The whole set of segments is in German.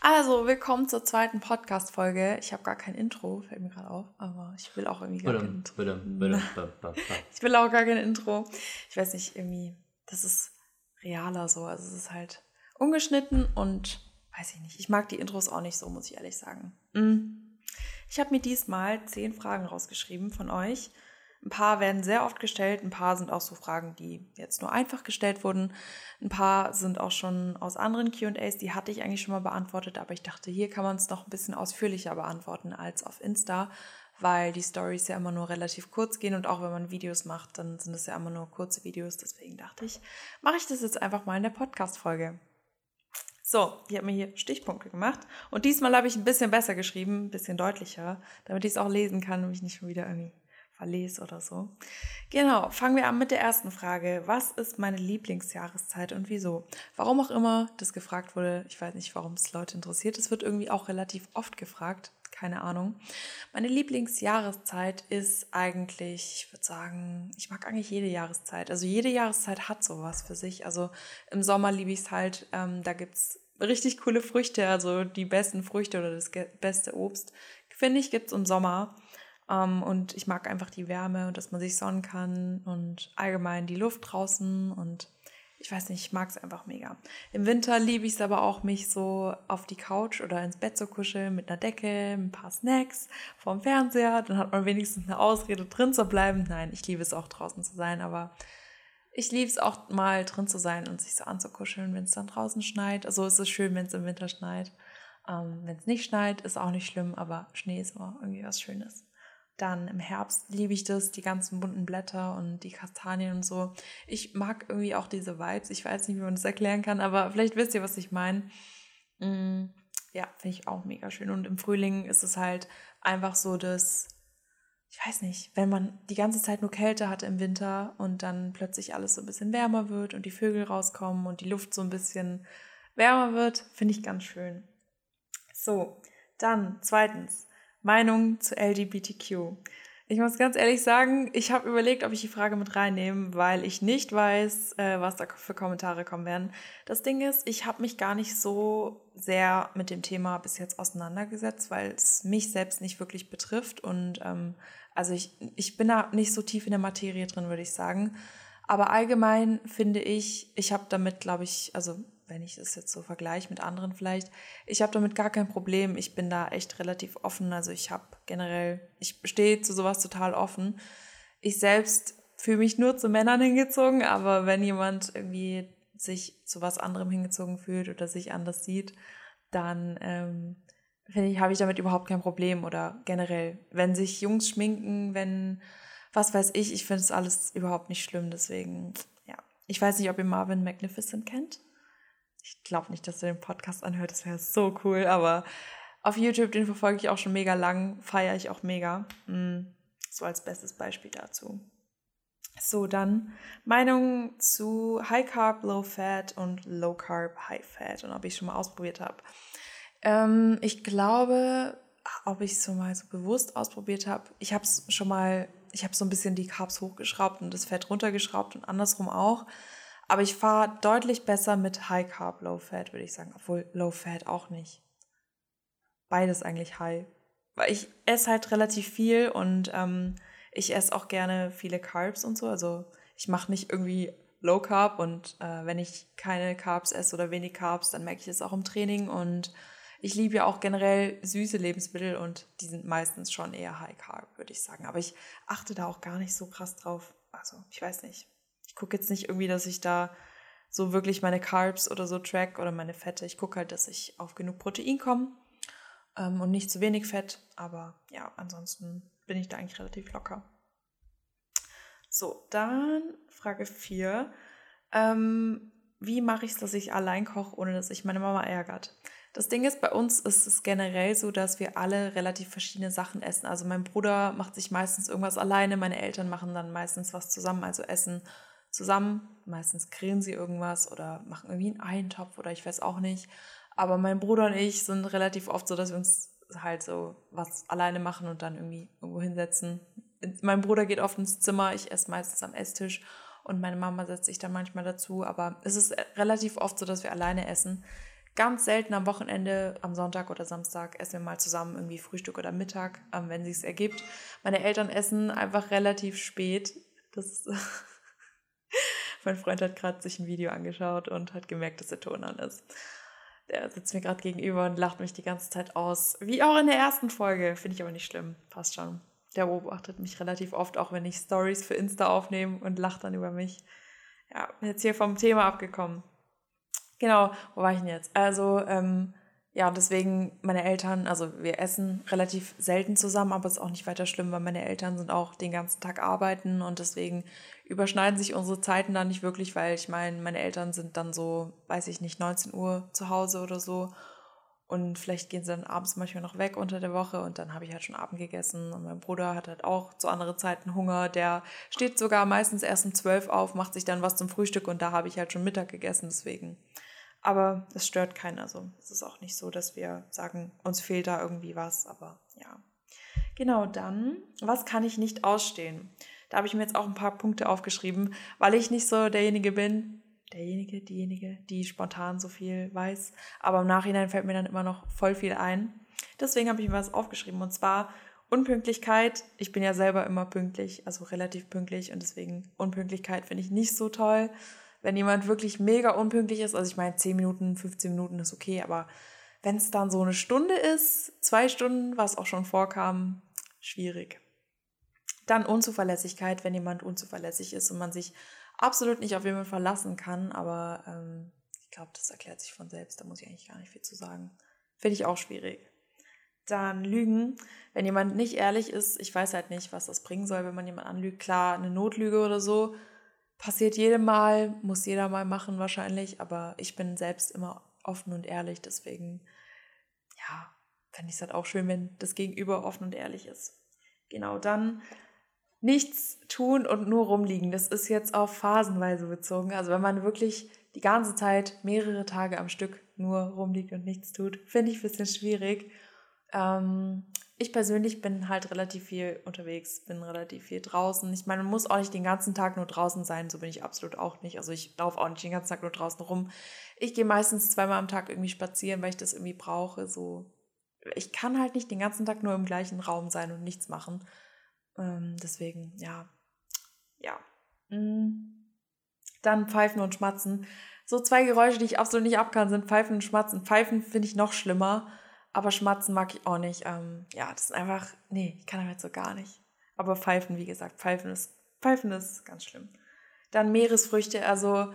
Also, willkommen zur zweiten Podcast-Folge. Ich habe gar kein Intro, fällt mir gerade auf, aber ich will auch irgendwie gar kein Intro. Ich will auch gar kein Intro. Ich weiß nicht, irgendwie, das ist realer so. Also, es ist halt ungeschnitten und weiß ich nicht. Ich mag die Intros auch nicht so, muss ich ehrlich sagen. Mm. Ich habe mir diesmal zehn Fragen rausgeschrieben von euch ein paar werden sehr oft gestellt, ein paar sind auch so Fragen, die jetzt nur einfach gestellt wurden. Ein paar sind auch schon aus anderen QAs, die hatte ich eigentlich schon mal beantwortet, aber ich dachte, hier kann man es noch ein bisschen ausführlicher beantworten als auf Insta, weil die Stories ja immer nur relativ kurz gehen und auch wenn man Videos macht, dann sind es ja immer nur kurze Videos. Deswegen dachte ich, mache ich das jetzt einfach mal in der Podcast-Folge. So, ich habe mir hier Stichpunkte gemacht und diesmal habe ich ein bisschen besser geschrieben, ein bisschen deutlicher, damit ich es auch lesen kann und mich nicht schon wieder irgendwie verlese oder so. Genau, fangen wir an mit der ersten Frage. Was ist meine Lieblingsjahreszeit und wieso? Warum auch immer das gefragt wurde, ich weiß nicht, warum es Leute interessiert. Es wird irgendwie auch relativ oft gefragt, keine Ahnung. Meine Lieblingsjahreszeit ist eigentlich, ich würde sagen, ich mag eigentlich jede Jahreszeit. Also jede Jahreszeit hat sowas für sich. Also im Sommer liebe ich es halt, ähm, da gibt es richtig coole Früchte, also die besten Früchte oder das beste Obst, finde ich, gibt es im Sommer. Um, ähm, und ich mag einfach die Wärme und dass man sich sonnen kann und allgemein die Luft draußen und ich weiß nicht, ich mag es einfach mega. Im Winter liebe ich es aber auch, mich so auf die Couch oder ins Bett zu kuscheln mit einer Decke, ein paar Snacks vorm Fernseher. Dann hat man wenigstens eine Ausrede, drin zu bleiben. Nein, ich liebe es auch draußen zu sein, aber ich liebe es auch mal drin zu sein und sich so anzukuscheln, wenn es dann draußen schneit. Also es ist schön, wenn es im Winter schneit. Ähm, wenn es nicht schneit, ist auch nicht schlimm, aber Schnee ist immer irgendwie was Schönes. Dann im Herbst liebe ich das, die ganzen bunten Blätter und die Kastanien und so. Ich mag irgendwie auch diese Vibes. Ich weiß nicht, wie man das erklären kann, aber vielleicht wisst ihr, was ich meine. Mm, ja, finde ich auch mega schön. Und im Frühling ist es halt einfach so, dass, ich weiß nicht, wenn man die ganze Zeit nur Kälte hat im Winter und dann plötzlich alles so ein bisschen wärmer wird und die Vögel rauskommen und die Luft so ein bisschen wärmer wird, finde ich ganz schön. So, dann zweitens Meinung zu LGBTQ. Ich muss ganz ehrlich sagen, ich habe überlegt, ob ich die Frage mit reinnehme, weil ich nicht weiß, äh, was da für Kommentare kommen werden. Das Ding ist, ich habe mich gar nicht so sehr mit dem Thema bis jetzt auseinandergesetzt, weil es mich selbst nicht wirklich betrifft. Und ähm, also ich, ich bin da nicht so tief in der Materie drin, würde ich sagen. Aber allgemein finde ich, ich habe damit, glaube ich, also wenn ich das jetzt so vergleiche mit anderen vielleicht, ich habe damit gar kein Problem. Ich bin da echt relativ offen. Also ich habe generell, ich stehe zu sowas total offen. Ich selbst fühle mich nur zu Männern hingezogen, aber wenn jemand irgendwie sich zu was anderem hingezogen fühlt oder sich anders sieht, dann ähm, finde ich, habe ich damit überhaupt kein Problem. Oder generell, wenn sich Jungs schminken, wenn, was weiß ich, ich finde es alles überhaupt nicht schlimm. Deswegen, ja. Ich weiß nicht, ob ihr Marvin Magnificent kennt. Ich glaube nicht, dass du den Podcast anhört, das wäre so cool, aber auf YouTube, den verfolge ich auch schon mega lang, feiere ich auch mega. Mm, so als bestes Beispiel dazu. So, dann Meinung zu High Carb, Low Fat und Low Carb, High Fat und ob ich schon mal ausprobiert habe. Ähm, ich glaube, ob ich es so mal so bewusst ausprobiert habe. Ich habe es schon mal, ich habe so ein bisschen die Carbs hochgeschraubt und das Fett runtergeschraubt und andersrum auch. Aber ich fahre deutlich besser mit High Carb, Low Fat, würde ich sagen. Obwohl Low Fat auch nicht. Beides eigentlich High. Weil ich esse halt relativ viel und ähm, ich esse auch gerne viele Carbs und so. Also ich mache nicht irgendwie Low Carb und äh, wenn ich keine Carbs esse oder wenig Carbs, dann merke ich das auch im Training. Und ich liebe ja auch generell süße Lebensmittel und die sind meistens schon eher High Carb, würde ich sagen. Aber ich achte da auch gar nicht so krass drauf. Also ich weiß nicht gucke jetzt nicht irgendwie, dass ich da so wirklich meine Carbs oder so track oder meine Fette. Ich gucke halt, dass ich auf genug Protein komme ähm, und nicht zu wenig Fett. Aber ja, ansonsten bin ich da eigentlich relativ locker. So, dann Frage 4. Ähm, wie mache ich es, dass ich allein koche, ohne dass ich meine Mama ärgert? Das Ding ist, bei uns ist es generell so, dass wir alle relativ verschiedene Sachen essen. Also mein Bruder macht sich meistens irgendwas alleine, meine Eltern machen dann meistens was zusammen, also essen zusammen. Meistens grillen sie irgendwas oder machen irgendwie einen Eintopf oder ich weiß auch nicht. Aber mein Bruder und ich sind relativ oft so, dass wir uns halt so was alleine machen und dann irgendwie irgendwo hinsetzen. Mein Bruder geht oft ins Zimmer, ich esse meistens am Esstisch und meine Mama setzt sich dann manchmal dazu. Aber es ist relativ oft so, dass wir alleine essen. ganz selten am Wochenende, am Sonntag oder Samstag, essen wir mal zusammen irgendwie Frühstück oder Mittag, ähm, wenn es ergibt. Meine Eltern essen einfach relativ spät. Das mein Freund hat gerade sich ein Video angeschaut und hat gemerkt, dass der Ton an ist. Der sitzt mir gerade gegenüber und lacht mich die ganze Zeit aus. Wie auch in der ersten Folge. Finde ich aber nicht schlimm. Passt schon. Der beobachtet mich relativ oft, auch wenn ich Stories für Insta aufnehme und lacht dann über mich. Ja, jetzt hier vom Thema abgekommen. Genau, wo war ich denn jetzt? Also, ähm, ja, deswegen meine Eltern, also wir essen relativ selten zusammen, aber es ist auch nicht weiter schlimm, weil meine Eltern sind auch den ganzen Tag arbeiten und deswegen überschneiden sich unsere Zeiten da nicht wirklich, weil ich meine, meine Eltern sind dann so, weiß ich nicht, 19 Uhr zu Hause oder so und vielleicht gehen sie dann abends manchmal noch weg unter der Woche und dann habe ich halt schon Abend gegessen. Und mein Bruder hat halt auch zu anderen Zeiten Hunger. Der steht sogar meistens erst um 12 auf, macht sich dann was zum Frühstück und da habe ich halt schon Mittag gegessen. Deswegen aber es stört keinen. Also es ist auch nicht so, dass wir sagen, uns fehlt da irgendwie was. Aber ja. Genau, dann, was kann ich nicht ausstehen? Da habe ich mir jetzt auch ein paar Punkte aufgeschrieben, weil ich nicht so derjenige bin, derjenige, diejenige, die spontan so viel weiß. Aber im Nachhinein fällt mir dann immer noch voll viel ein. Deswegen habe ich mir was aufgeschrieben. Und zwar Unpünktlichkeit. Ich bin ja selber immer pünktlich, also relativ pünktlich. Und deswegen Unpünktlichkeit finde ich nicht so toll wenn jemand wirklich mega unpünktlich ist, also ich meine 10 Minuten, 15 Minuten ist okay, aber wenn es dann so eine Stunde ist, zwei Stunden, was auch schon vorkam, schwierig. Dann Unzuverlässigkeit, wenn jemand unzuverlässig ist und man sich absolut nicht auf jemanden verlassen kann, aber ähm, ich glaube, das erklärt sich von selbst, da muss ich eigentlich gar nicht viel zu sagen. Finde ich auch schwierig. Dann Lügen. Wenn jemand nicht ehrlich ist, ich weiß halt nicht, was das bringen soll, wenn man jemand anlügt. Klar, eine Notlüge oder so, passiert jedem Mal, muss jeder mal machen wahrscheinlich, aber ich bin selbst immer offen und ehrlich, deswegen, ja, fände ich es halt auch schön, wenn das Gegenüber offen und ehrlich ist. Genau, dann nichts tun und nur rumliegen. Das ist jetzt auf phasenweise bezogen. Also wenn man wirklich die ganze Zeit mehrere Tage am Stück nur rumliegt und nichts tut, finde ich ein bisschen schwierig. Ähm, ich persönlich bin halt relativ viel unterwegs, bin relativ viel draußen. Ich meine, man muss auch nicht den ganzen Tag nur draußen sein, so bin ich absolut auch nicht. Also ich laufe auch nicht den ganzen Tag nur draußen rum. Ich gehe meistens zweimal am Tag irgendwie spazieren, weil ich das irgendwie brauche. So, ich kann halt nicht den ganzen Tag nur im gleichen Raum sein und nichts machen. Ähm, deswegen, ja, ja. Mm. Dann Pfeifen und Schmatzen. So zwei Geräusche, die ich absolut nicht abkann, sind Pfeifen und Schmatzen. Pfeifen finde ich noch schlimmer. Aber Schmatzen mag ich auch nicht. Ähm, ja, das ist einfach, nee, ich kann damit so gar nicht. Aber Pfeifen, wie gesagt, Pfeifen ist, Pfeifen ist ganz schlimm. Dann Meeresfrüchte, also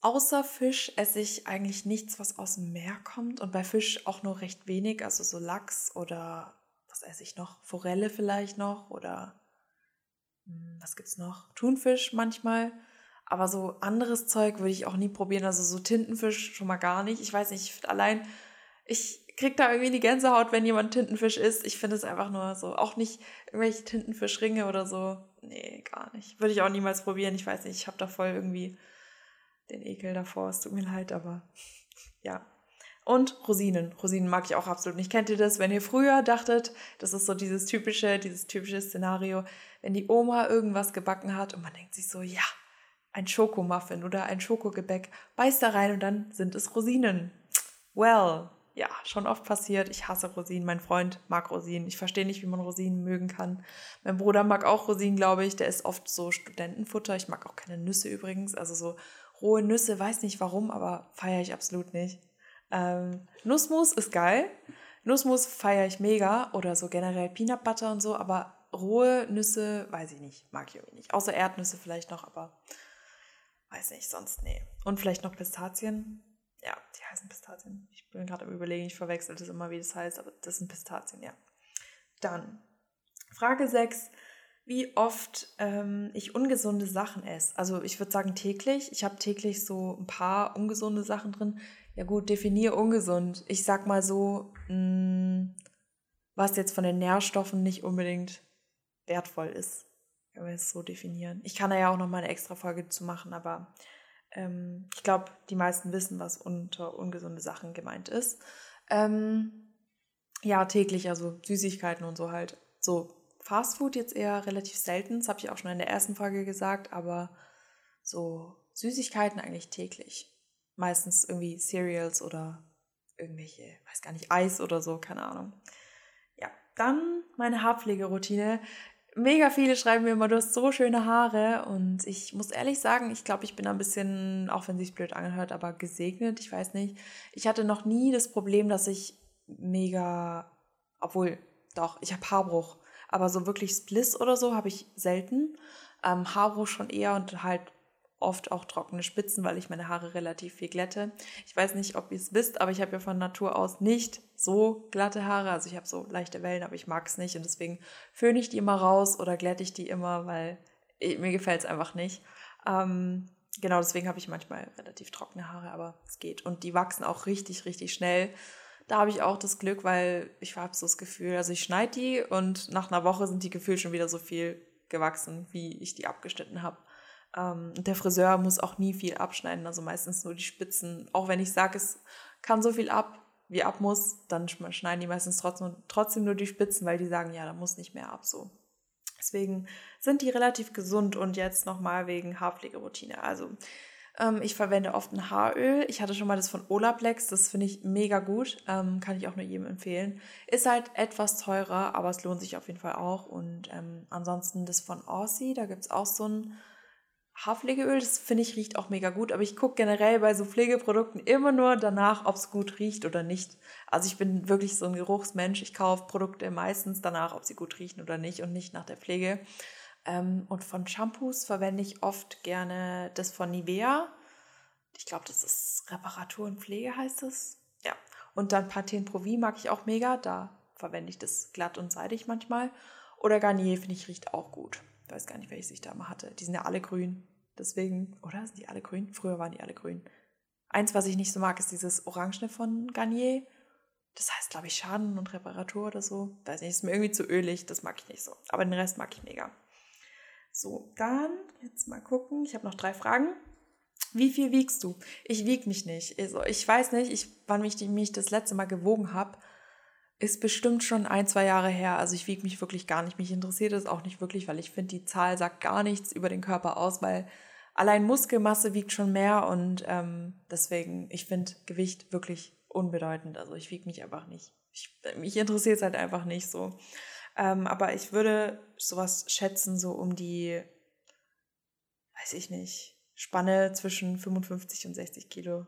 außer Fisch esse ich eigentlich nichts, was aus dem Meer kommt. Und bei Fisch auch nur recht wenig, also so Lachs oder was esse ich noch? Forelle vielleicht noch oder hm, was gibt's noch? Thunfisch manchmal. Aber so anderes Zeug würde ich auch nie probieren. Also so Tintenfisch schon mal gar nicht. Ich weiß nicht, allein, ich krieg da irgendwie die Gänsehaut, wenn jemand Tintenfisch isst. Ich finde es einfach nur so. Auch nicht irgendwelche Tintenfischringe oder so. Nee, gar nicht. Würde ich auch niemals probieren. Ich weiß nicht, ich habe da voll irgendwie den Ekel davor. Es tut mir leid, aber ja. Und Rosinen. Rosinen mag ich auch absolut nicht. Kennt ihr das, wenn ihr früher dachtet, das ist so dieses typische, dieses typische Szenario, wenn die Oma irgendwas gebacken hat und man denkt sich so, ja, ein Schokomuffin oder ein Schokogebäck, beißt da rein und dann sind es Rosinen. Well, ja, schon oft passiert. Ich hasse Rosinen. Mein Freund mag Rosinen. Ich verstehe nicht, wie man Rosinen mögen kann. Mein Bruder mag auch Rosinen, glaube ich. Der ist oft so Studentenfutter. Ich mag auch keine Nüsse übrigens. Also so rohe Nüsse, weiß nicht warum, aber feiere ich absolut nicht. Ähm, Nussmus ist geil. Nussmus feiere ich mega. Oder so generell Peanut Butter und so. Aber rohe Nüsse, weiß ich nicht. Mag ich irgendwie nicht. Außer Erdnüsse vielleicht noch, aber weiß nicht, sonst nee. Und vielleicht noch Pistazien ja, die heißen Pistazien. Ich bin gerade am Überlegen, ich verwechsel das immer, wie das heißt, aber das sind Pistazien, ja. Dann, Frage 6. Wie oft ähm, ich ungesunde Sachen esse. Also ich würde sagen täglich. Ich habe täglich so ein paar ungesunde Sachen drin. Ja gut, definiere ungesund. Ich sag mal so, mh, hm, was jetzt von den Nährstoffen nicht unbedingt wertvoll ist. Wenn wir es so definieren. Ich kann da ja auch noch mal eine extra Folge zu machen, aber ähm, ich glaube, die meisten wissen, was unter ungesunde Sachen gemeint ist. Ähm, ja, täglich, also Süßigkeiten und so halt. So Fastfood jetzt eher relativ selten, das habe ich auch schon in der ersten Folge gesagt, aber so Süßigkeiten eigentlich täglich. meistens irgendwie Cereals oder irgendwelche, weiß gar nicht, Eis oder so, keine Ahnung. Ja, dann meine Haarpflegeroutine. Mega viele schreiben mir immer, du hast so schöne Haare. Und ich muss ehrlich sagen, ich glaube, ich bin ein bisschen, auch wenn sich blöd anhört, aber gesegnet. Ich weiß nicht. Ich hatte noch nie das Problem, dass ich mega, obwohl, doch, ich habe Haarbruch. Aber so wirklich Spliss oder so habe ich selten. Ähm, Haarbruch schon eher und halt oft auch trockene Spitzen, weil ich meine Haare relativ viel glätte. Ich weiß nicht, ob ihr es wisst, aber ich habe ja von Natur aus nicht so glatte Haare. Also ich habe so leichte Wellen, aber ich mag es nicht und deswegen föhne ich die immer raus oder glätte ich die immer, weil mir gefällt es einfach nicht. Ähm, genau, deswegen habe ich manchmal relativ trockene Haare, aber es geht. Und die wachsen auch richtig, richtig schnell. Da habe ich auch das Glück, weil ich habe so das Gefühl, also ich schneide die und nach einer Woche sind die gefühlt schon wieder so viel gewachsen, wie ich die abgeschnitten habe. Ähm, der Friseur muss auch nie viel abschneiden, also meistens nur die Spitzen. Auch wenn ich sage, es kann so viel ab, wie ab muss, dann schneiden die meistens trotzdem, trotzdem nur die Spitzen, weil die sagen, ja, da muss nicht mehr ab so. Deswegen sind die relativ gesund und jetzt nochmal wegen Haarpflegeroutine. Also ähm, ich verwende oft ein Haaröl. Ich hatte schon mal das von Olaplex, das finde ich mega gut. Ähm, kann ich auch nur jedem empfehlen. Ist halt etwas teurer, aber es lohnt sich auf jeden Fall auch. Und ähm, ansonsten das von Aussie, da gibt es auch so ein Haarpflegeöl, das finde ich riecht auch mega gut, aber ich gucke generell bei so Pflegeprodukten immer nur danach, ob es gut riecht oder nicht. Also ich bin wirklich so ein Geruchsmensch. Ich kaufe Produkte meistens danach, ob sie gut riechen oder nicht und nicht nach der Pflege. Ähm, und von Shampoos verwende ich oft gerne das von Nivea. Ich glaube, das ist Reparatur und Pflege heißt es. Ja. Und dann Pantene Pro V mag ich auch mega. Da verwende ich das glatt und seidig manchmal. Oder Garnier finde ich riecht auch gut. Ich weiß gar nicht, welches ich da mal hatte. Die sind ja alle grün. Deswegen, oder? Sind die alle grün? Früher waren die alle grün. Eins, was ich nicht so mag, ist dieses Orangene von Garnier. Das heißt, glaube ich, Schaden und Reparatur oder so. Weiß nicht, ist mir irgendwie zu ölig. Das mag ich nicht so. Aber den Rest mag ich mega. So, dann jetzt mal gucken. Ich habe noch drei Fragen. Wie viel wiegst du? Ich wiege mich nicht. Also, ich weiß nicht, ich, wann ich mich das letzte Mal gewogen habe ist bestimmt schon ein, zwei Jahre her. Also ich wiege mich wirklich gar nicht. Mich interessiert es auch nicht wirklich, weil ich finde, die Zahl sagt gar nichts über den Körper aus, weil allein Muskelmasse wiegt schon mehr und ähm, deswegen, ich finde Gewicht wirklich unbedeutend. Also ich wiege mich einfach nicht. Ich, mich interessiert es halt einfach nicht so. Ähm, aber ich würde sowas schätzen, so um die, weiß ich nicht, Spanne zwischen 55 und 60 Kilo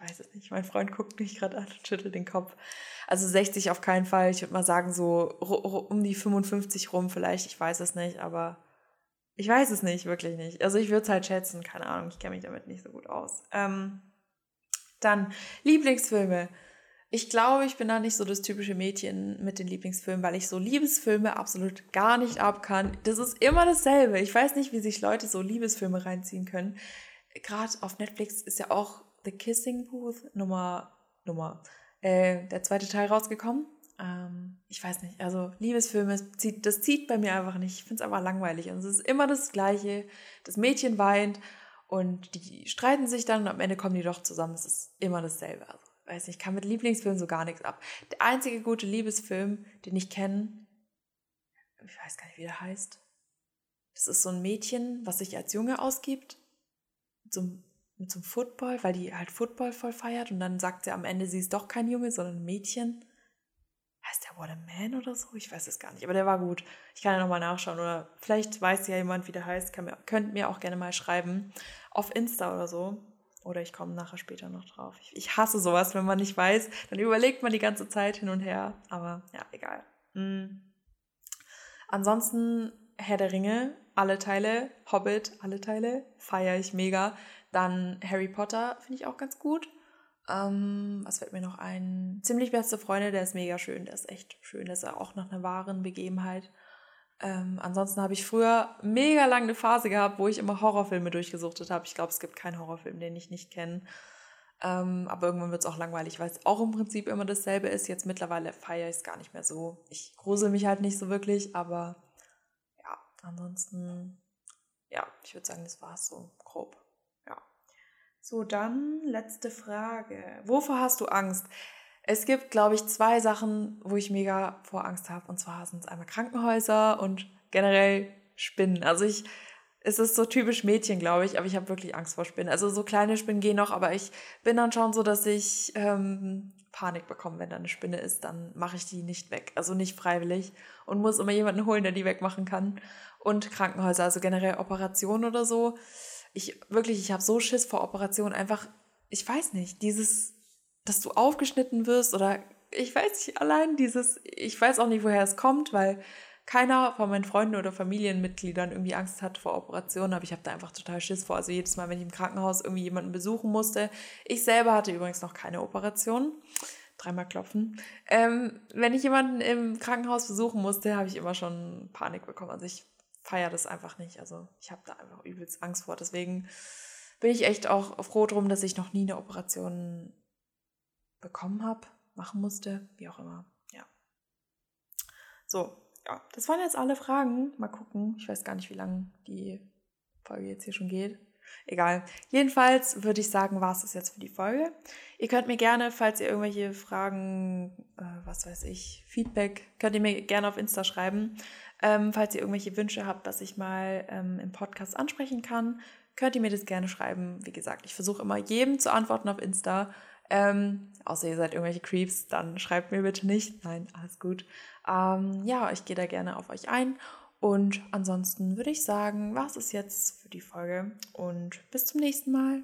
weiß es nicht. Mein Freund guckt mich gerade an und schüttelt den Kopf. Also 60 auf keinen Fall. Ich würde mal sagen, so um die 55 rum vielleicht. Ich weiß es nicht, aber ich weiß es nicht, wirklich nicht. Also ich würde es halt schätzen. Keine Ahnung, ich kenne mich damit nicht so gut aus. Ähm, dann Lieblingsfilme. Ich glaube, ich bin da nicht so das typische Mädchen mit den Lieblingsfilmen, weil ich so Liebesfilme absolut gar nicht ab kann. Das ist immer dasselbe. Ich weiß nicht, wie sich Leute so Liebesfilme reinziehen können. Gerade auf Netflix ist ja auch The Kissing Booth Nummer, Nummer, äh, der zweite Teil rausgekommen. Ähm, ich weiß nicht, also Liebesfilme, zieht, das zieht bei mir einfach nicht. Ich finde es einfach langweilig. Und es ist immer das Gleiche. Das Mädchen weint und die streiten sich dann und am Ende kommen die doch zusammen. Es ist immer dasselbe. Also, weiß nicht, ich kann mit Lieblingsfilmen so gar nichts ab. Der einzige gute Liebesfilm, den ich kenne, ich weiß gar nicht, wie der heißt. Das ist so ein Mädchen, was sich als Junge ausgibt. So ein einem Football, weil die halt Football voll feiert und dann sagt sie am Ende, sie ist doch kein Junge, sondern ein Mädchen. Heißt der What a Man oder so? Ich weiß es gar nicht, aber der war gut. Ich kann ja nochmal nachschauen oder vielleicht weiß ja jemand, wie der heißt. Kann mir, könnt mir auch gerne mal schreiben auf Insta oder so. Oder ich komme nachher später noch drauf. Ich, ich, hasse sowas, wenn man nicht weiß. Dann überlegt man die ganze Zeit hin und her. Aber ja, egal. Mhm. Ansonsten Herr der Ringe, alle Teile, Hobbit, alle Teile, feiere ich mega. Dann Harry Potter finde ich auch ganz gut. Ähm, was fällt mir noch ein? Ziemlich beste Freunde, der ist mega schön, der ist echt schön, der ist auch nach einer wahren Begebenheit. Ähm, ansonsten habe ich früher mega lange eine Phase gehabt, wo ich immer Horrorfilme durchgesuchtet habe. Ich glaube, es gibt keinen Horrorfilm, den ich nicht kenne. Ähm, aber irgendwann wird es auch langweilig, weil es auch im Prinzip immer dasselbe ist. Jetzt mittlerweile feiere ich es gar nicht mehr so. Ich grusel mich halt nicht so wirklich, aber ja, ansonsten, ja, ich würde sagen, das war es so grob. So, dann letzte Frage. Wovor hast du Angst? Es gibt, glaube ich, zwei Sachen, wo ich mega vor Angst habe. Und zwar sind es einmal Krankenhäuser und generell Spinnen. Also ich es ist so typisch Mädchen, glaube ich, aber ich habe wirklich Angst vor Spinnen. Also so kleine Spinnen gehen noch, aber ich bin dann schon so, dass ich ähm, Panik bekomme, wenn da eine Spinne ist, dann mache ich die nicht weg. Also nicht freiwillig und muss immer jemanden holen, der die wegmachen kann. Und Krankenhäuser, also generell Operationen oder so. Ich wirklich, ich habe so Schiss vor Operationen. Einfach, ich weiß nicht, dieses, dass du aufgeschnitten wirst oder ich weiß nicht, allein dieses, ich weiß auch nicht, woher es kommt, weil keiner von meinen Freunden oder Familienmitgliedern irgendwie Angst hat vor Operationen, aber ich habe da einfach total Schiss vor. Also jedes Mal, wenn ich im Krankenhaus irgendwie jemanden besuchen musste. Ich selber hatte übrigens noch keine Operation. Dreimal klopfen. Ähm, wenn ich jemanden im Krankenhaus besuchen musste, habe ich immer schon Panik bekommen. Also ich feiere das einfach nicht. Also ich habe da einfach übelst Angst vor. Deswegen bin ich echt auch froh drum, dass ich noch nie eine Operation bekommen habe, machen musste, wie auch immer. Ja. So, ja, das waren jetzt alle Fragen. Mal gucken. Ich weiß gar nicht, wie lange die Folge jetzt hier schon geht. Egal. Jedenfalls würde ich sagen, war es das jetzt für die Folge. Ihr könnt mir gerne, falls ihr irgendwelche Fragen, äh, was weiß ich, Feedback, könnt ihr mir gerne auf Insta schreiben. Ähm, falls ihr irgendwelche Wünsche habt, dass ich mal ähm, im Podcast ansprechen kann, könnt ihr mir das gerne schreiben. Wie gesagt, ich versuche immer jedem zu antworten auf Insta. Ähm, außer ihr seid irgendwelche Creeps, dann schreibt mir bitte nicht. Nein, alles gut. Ähm, ja, ich gehe da gerne auf euch ein. Und ansonsten würde ich sagen, was ist jetzt für die Folge und bis zum nächsten Mal.